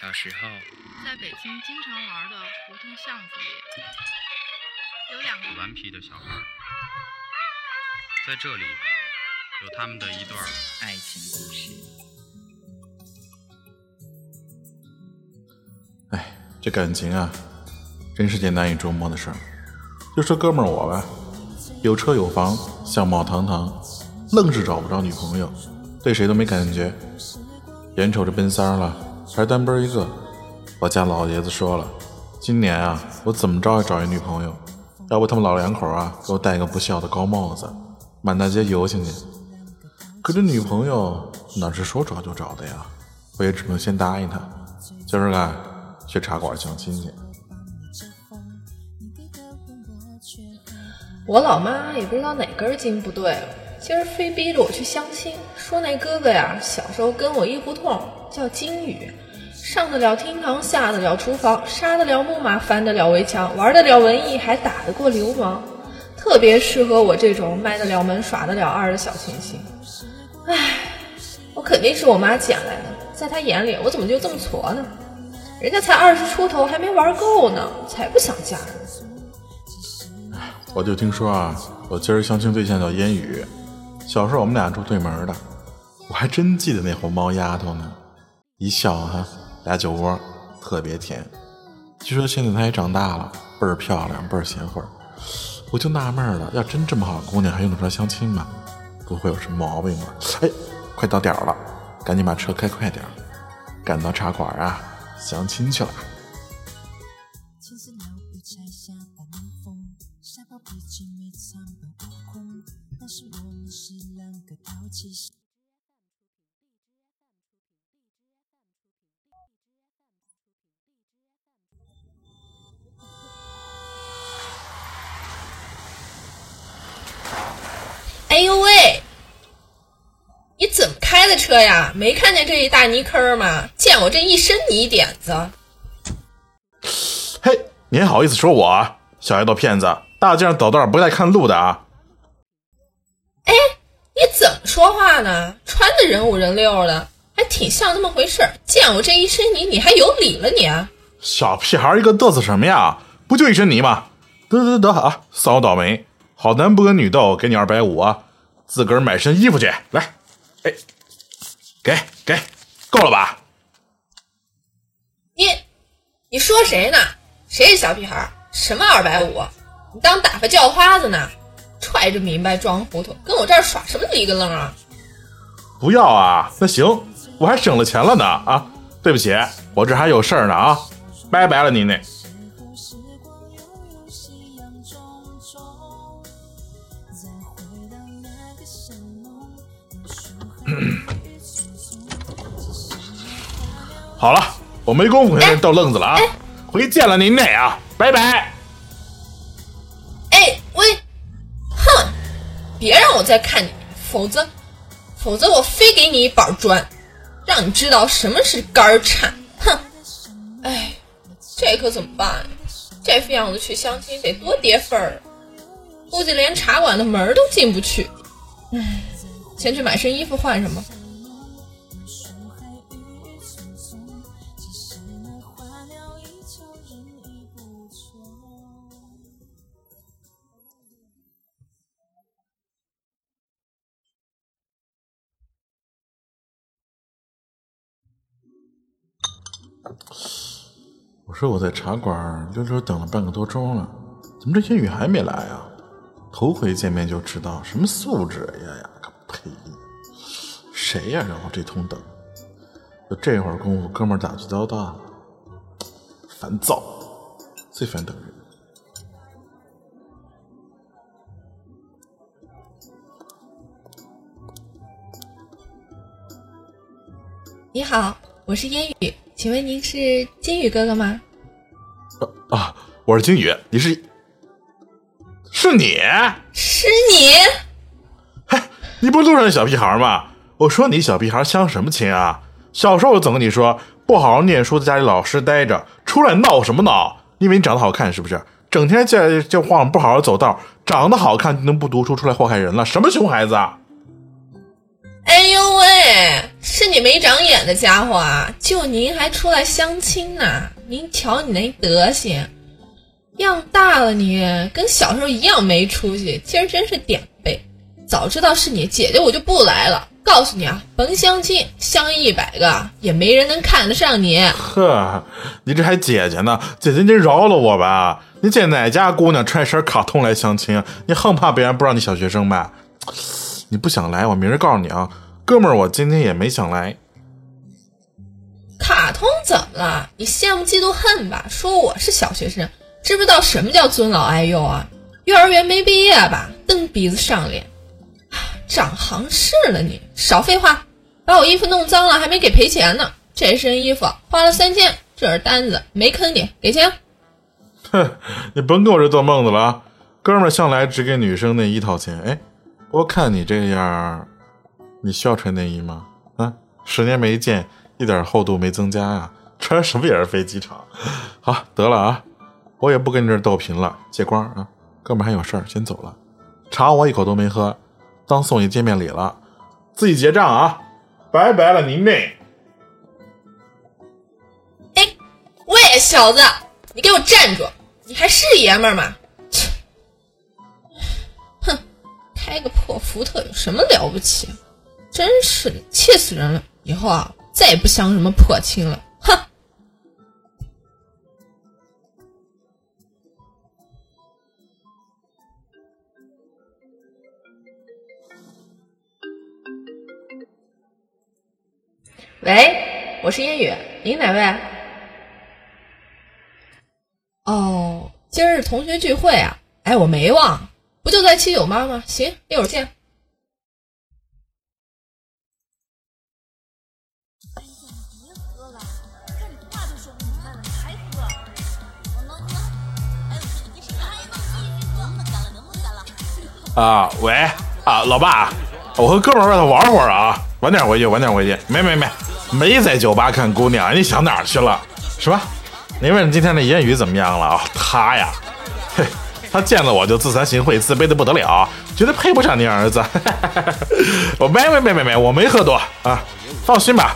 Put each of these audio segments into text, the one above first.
小时候，在北京经常玩的胡同巷子里，有两个顽皮的小孩，在这里有他们的一段爱情故事。哎，这感情啊，真是件难以捉摸的事儿。就说哥们儿我吧，有车有房，相貌堂堂，愣是找不着女朋友，对谁都没感觉，眼瞅着奔三了。还是单奔一个，我家老爷子说了，今年啊，我怎么着也找一女朋友，要不他们老两口啊，给我戴个不孝的高帽子，满大街游行去。可这女朋友哪是说找就找的呀？我也只能先答应他，今儿个去茶馆相亲去。我老妈也不知道哪根筋不对，今儿非逼着我去相亲，说那哥哥呀，小时候跟我一胡同，叫金宇。上得了厅堂，下得了厨房，杀得了木马，翻得了围墙，玩得了文艺，还打得过流氓，特别适合我这种卖得了门、耍得了二的小清新。唉，我肯定是我妈捡来的，在她眼里，我怎么就这么矬呢？人家才二十出头，还没玩够呢，才不想嫁呢。我就听说啊，我今儿相亲对象叫烟雨，小时候我们俩住对门的，我还真记得那红毛丫头呢，一笑哈。俩酒窝特别甜，据说现在她也长大了，倍儿漂亮，倍儿贤惠。我就纳闷了，要真这么好的姑娘，还用得着相亲吗？不会有什么毛病吧？哎，快到点了，赶紧把车开快点，赶到茶馆啊，相亲去了。么开的车呀？没看见这一大泥坑吗？见我这一身泥点子！嘿，你还好意思说我小丫头片子？大街上走道不带看路的啊！哎，你怎么说话呢？穿的人五人六的，还挺像那么回事见我这一身泥，你还有理了你？小屁孩一个嘚瑟什么呀？不就一身泥吗？得得得得啊！算我倒霉。好男不跟女斗，给你二百五啊！自个儿买身衣服去，来，哎，给给，够了吧？你你说谁呢？谁是小屁孩？什么二百五？你当打发叫花子呢？揣着明白装糊涂，跟我这儿耍什么一个愣啊？不要啊！那行，我还省了钱了呢啊！对不起，我这还有事儿呢啊！拜拜了您呢。好了，我没工夫跟人逗愣子了啊！回见了您嘞啊，拜拜。哎喂，哼，别让我再看你，否则，否则我非给你一板砖，让你知道什么是肝颤。哼，哎，这可怎么办呀？这副样子去相亲得多跌份儿，估计连茶馆的门都进不去。唉。先去买身衣服换上吧。我说我在茶馆溜溜等了半个多钟了，怎么这烟雨还没来啊？头回见面就知道什么素质呀呀！呸！谁呀？让我这通等，就这会儿功夫，哥们儿打起交道了，烦躁，最烦等人。你好，我是烟雨，请问您是金宇哥哥吗？啊啊，我是金宇，你是？是你？是你？你不路上的小屁孩吗？我说你小屁孩相什么亲啊？小时候我总跟你说，不好好念书，在家里老实待着，出来闹什么闹？因为你长得好看是不是？整天在这晃，不好好走道，长得好看就能不读书出来祸害人了？什么熊孩子？啊？哎呦喂，是你没长眼的家伙啊！就您还出来相亲呢？您瞧你那德行，样大了你跟小时候一样没出息。今儿真是点背，早知道是你姐姐，我就不来了。告诉你啊，甭相亲，相一百个也没人能看得上你。呵，你这还姐姐呢？姐姐，你饶了我吧！你见哪家姑娘穿一身卡通来相亲？你横怕别人不让你小学生吧？你不想来，我明儿告诉你啊，哥们儿，我今天也没想来。卡通怎么了？你羡慕嫉妒恨吧？说我是小学生，知不知道什么叫尊老爱幼啊？幼儿园没毕业吧？蹬鼻子上脸，长行市了你！少废话，把我衣服弄脏了还没给赔钱呢。这身衣服花了三千，这是单子，没坑你，给钱。哼，你甭跟我这做梦子了啊！哥们儿向来只给女生内衣掏钱，哎。我看你这样，你需要穿内衣吗？啊，十年没见，一点厚度没增加呀，穿什么也是飞机场。好，得了啊，我也不跟你这逗贫了，借光啊，哥们还有事儿，先走了。茶我一口都没喝，当送你见面礼了，自己结账啊，拜拜了您嘞。哎，喂，小子，你给我站住！你还是爷们儿吗？开个破福特有什么了不起？真是的，气死人了！以后啊，再也不相什么破亲了。哼！喂，我是烟雨，您哪位？哦，今儿是同学聚会啊！哎，我没忘。不就在七九八吗？行，一会儿见。啊，喂，啊，老爸，我和哥们儿外头玩会儿啊，晚点回去，晚点回去。没没没，没在酒吧看姑娘，你想哪儿去了？是吧？您问今天的言语怎么样了啊？他呀，嘿。他见了我就自惭形秽，自卑的不得了，觉得配不上你儿子。我没没没没没，我没喝多啊，放心吧，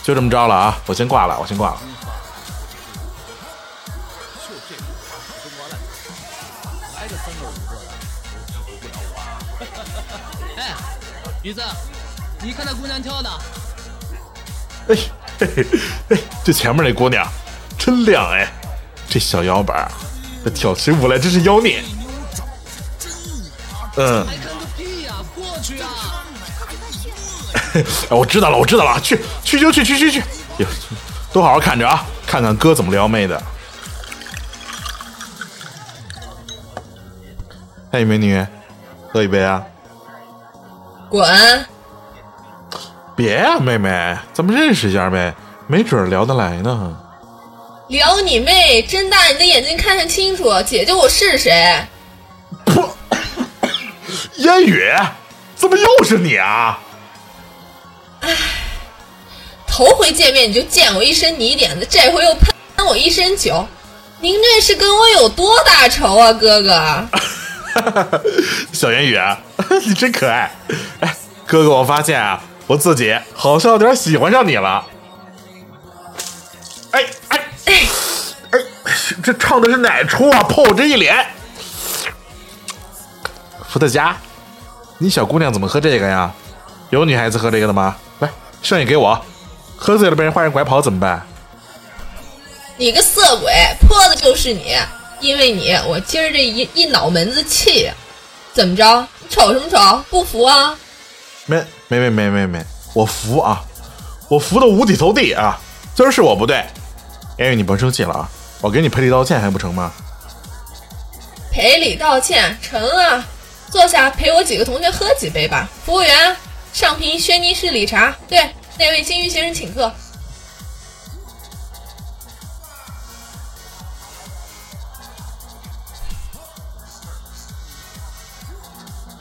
就这么着了啊，我先挂了，我先挂了。雨子，你看那姑娘跳的。哎嘿嘿哎，这前面那姑娘真亮哎，这小腰板。这跳起舞来真是妖孽。嗯。哎我知道了，我知道了，去去就去，去去去，都好好看着啊，看看哥怎么撩妹的。嘿，美女，喝一杯啊。滚！别呀，妹妹，咱们认识一下呗，没准聊得来呢。聊你妹！睁大你的眼睛看看清楚，姐姐我是谁？噗！烟雨，怎么又是你啊？唉，头回见面你就溅我一身泥点子，这回又喷我一身酒，您这是跟我有多大仇啊，哥哥？哈 哈小烟雨，你真可爱。哎，哥哥，我发现啊，我自己好像有点喜欢上你了。哎哎。哎，哎，这唱的是哪出啊？泼我这一脸！伏特加，你小姑娘怎么喝这个呀？有女孩子喝这个的吗？来，剩下给我。喝醉了被人坏人拐跑怎么办？你个色鬼，泼的就是你！因为你，我今儿这一一脑门子气。怎么着？你瞅什么瞅？不服啊？没没没没没没，我服啊！我服的五体投地啊！今儿是我不对。言语，你甭生气了啊！我给你赔礼道歉还不成吗？赔礼道歉成啊！坐下陪我几个同学喝几杯吧。服务员，上瓶轩尼诗理茶。对，那位金鱼先生请客。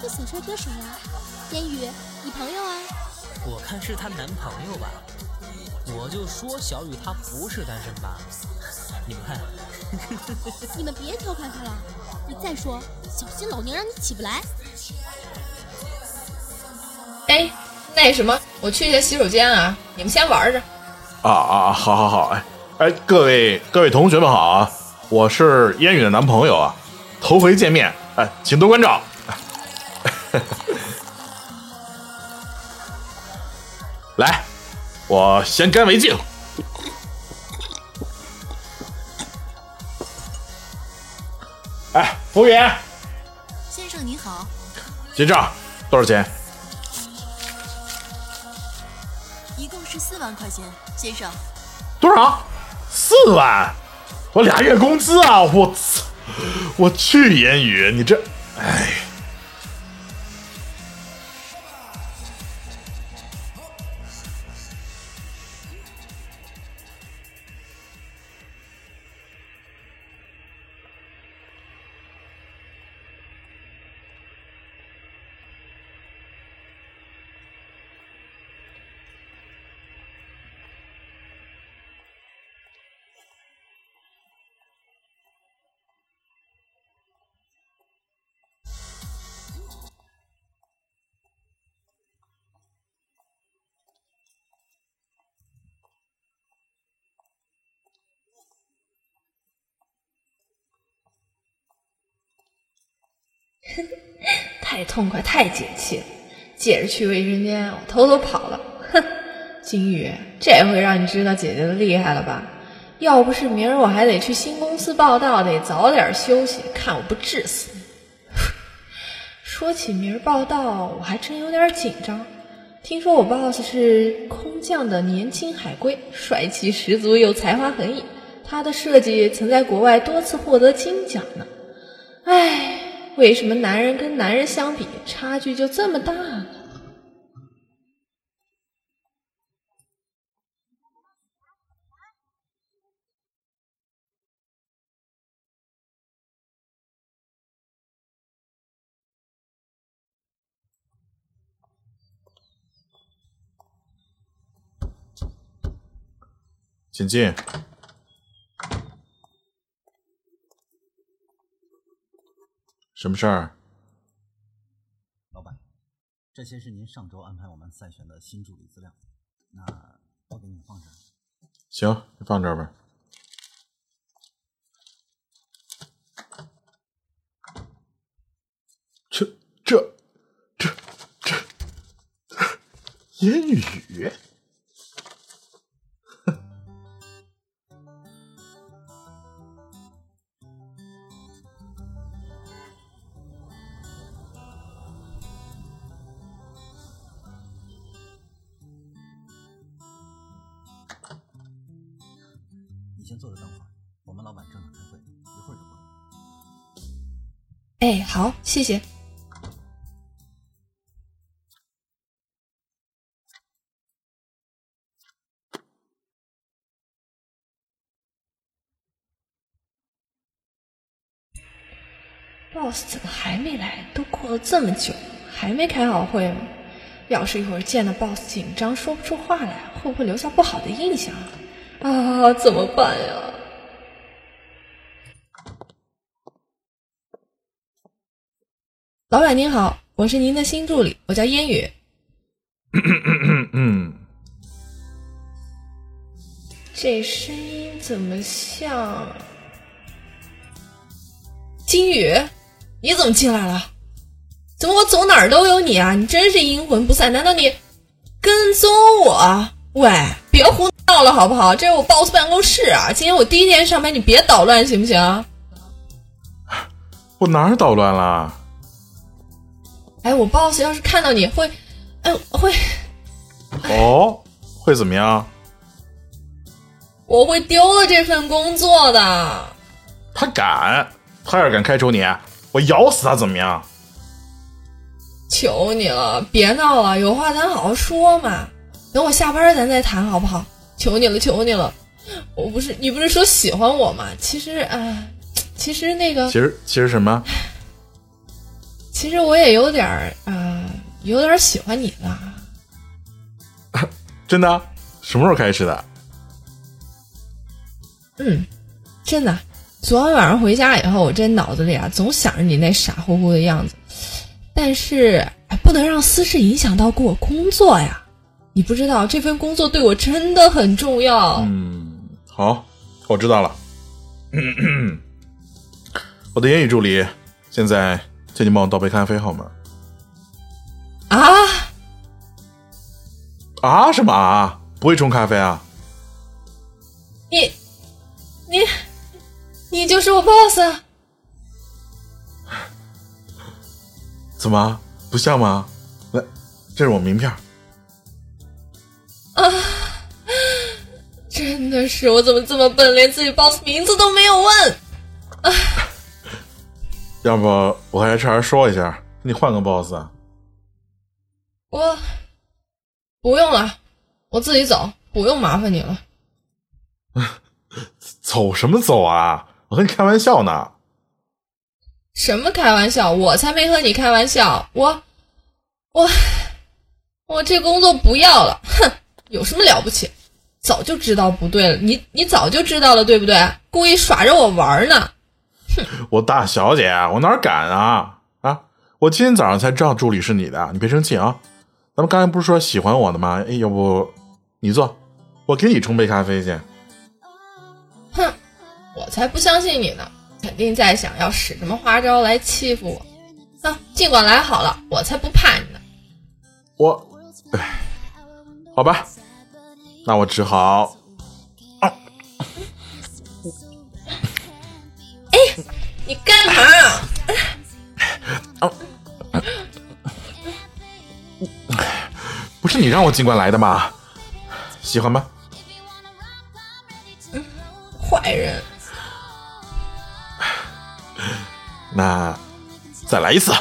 这小帅哥谁呀？烟雨，你朋友啊？我看是她男朋友吧。我就说小雨她不是单身吧？你们看，你们别调侃她了。你再说，小心老娘让你起不来。哎，那什么，我去一下洗手间啊，你们先玩着。啊啊，好好好，哎哎，各位各位同学们好啊，我是烟雨的男朋友啊，头回见面，哎，请多关照。来，我先干为敬。哎，服务员，先生您好，结账多少钱？一共是四万块钱，先生。多少？四万？我俩月工资啊！我操！我去，言语，你这，太痛快，太解气了！借着去卫生间，我偷偷跑了。哼，金宇，这回让你知道姐姐的厉害了吧？要不是明儿我还得去新公司报道，得早点休息，看我不治死你！说起明儿报道，我还真有点紧张。听说我 boss 是空降的年轻海归，帅气十足又才华横溢，他的设计曾在国外多次获得金奖呢。唉。为什么男人跟男人相比差距就这么大？请进。什么事儿？老板，这些是您上周安排我们赛选的新助理资料，那我给你放这儿。行，你放这儿吧。这、这、这、这，烟雨。先坐着等会儿，我们老板正在开会，一会儿就过来。哎，好，谢谢。boss 怎么还没来？都过了这么久，还没开好会吗？要是一会儿见了 boss 紧张说不出话来，会不会留下不好的印象啊？啊，怎么办呀？老板您好，我是您的新助理，我叫烟雨。嗯，这声音怎么像金宇？你怎么进来了？怎么我走哪儿都有你啊？你真是阴魂不散！难道你跟踪我？喂，别胡闹了好不好？这是我 boss 办公室啊！今天我第一天上班，你别捣乱行不行？我哪儿捣乱了？哎，我 boss 要是看到你会，哎会，哦，会怎么样？我会丢了这份工作的。他敢，他要是敢开除你，我咬死他怎么样？求你了，别闹了，有话咱好好说嘛。等我下班咱再谈好不好？求你了，求你了！我不是你不是说喜欢我吗？其实啊，其实那个，其实其实什么？其实我也有点儿啊，有点喜欢你了。真的？什么时候开始的？嗯，真的。昨天晚上回家以后，我这脑子里啊，总想着你那傻乎乎的样子。但是，不能让私事影响到过工作呀。你不知道这份工作对我真的很重要。嗯，好，我知道了。我的言语助理，现在请你帮我倒杯咖啡好吗？啊？啊？什么啊？不会冲咖啡啊？你，你，你就是我 boss？怎么不像吗？来，这是我名片。啊！真的是我怎么这么笨，连自己 boss 名字都没有问？啊！要不我和 HR 说一下，给你换个 boss 啊？我不用了，我自己走，不用麻烦你了。走什么走啊？我和你开玩笑呢。什么开玩笑？我才没和你开玩笑。我我我这工作不要了。哼，有什么了不起？早就知道不对了。你你早就知道了，对不对？故意耍着我玩呢。哼！我大小姐，我哪敢啊啊！我今天早上才知道助理是你的，你别生气啊。咱们刚才不是说喜欢我的吗？哎，要不你坐，我给你冲杯咖啡去。哼，我才不相信你呢，肯定在想要使什么花招来欺负我。啊，尽管来好了，我才不怕你呢。我，哎，好吧，那我只好。哎，你干嘛？不是你让我尽管来的吗？喜欢吗？坏人。那再来一次。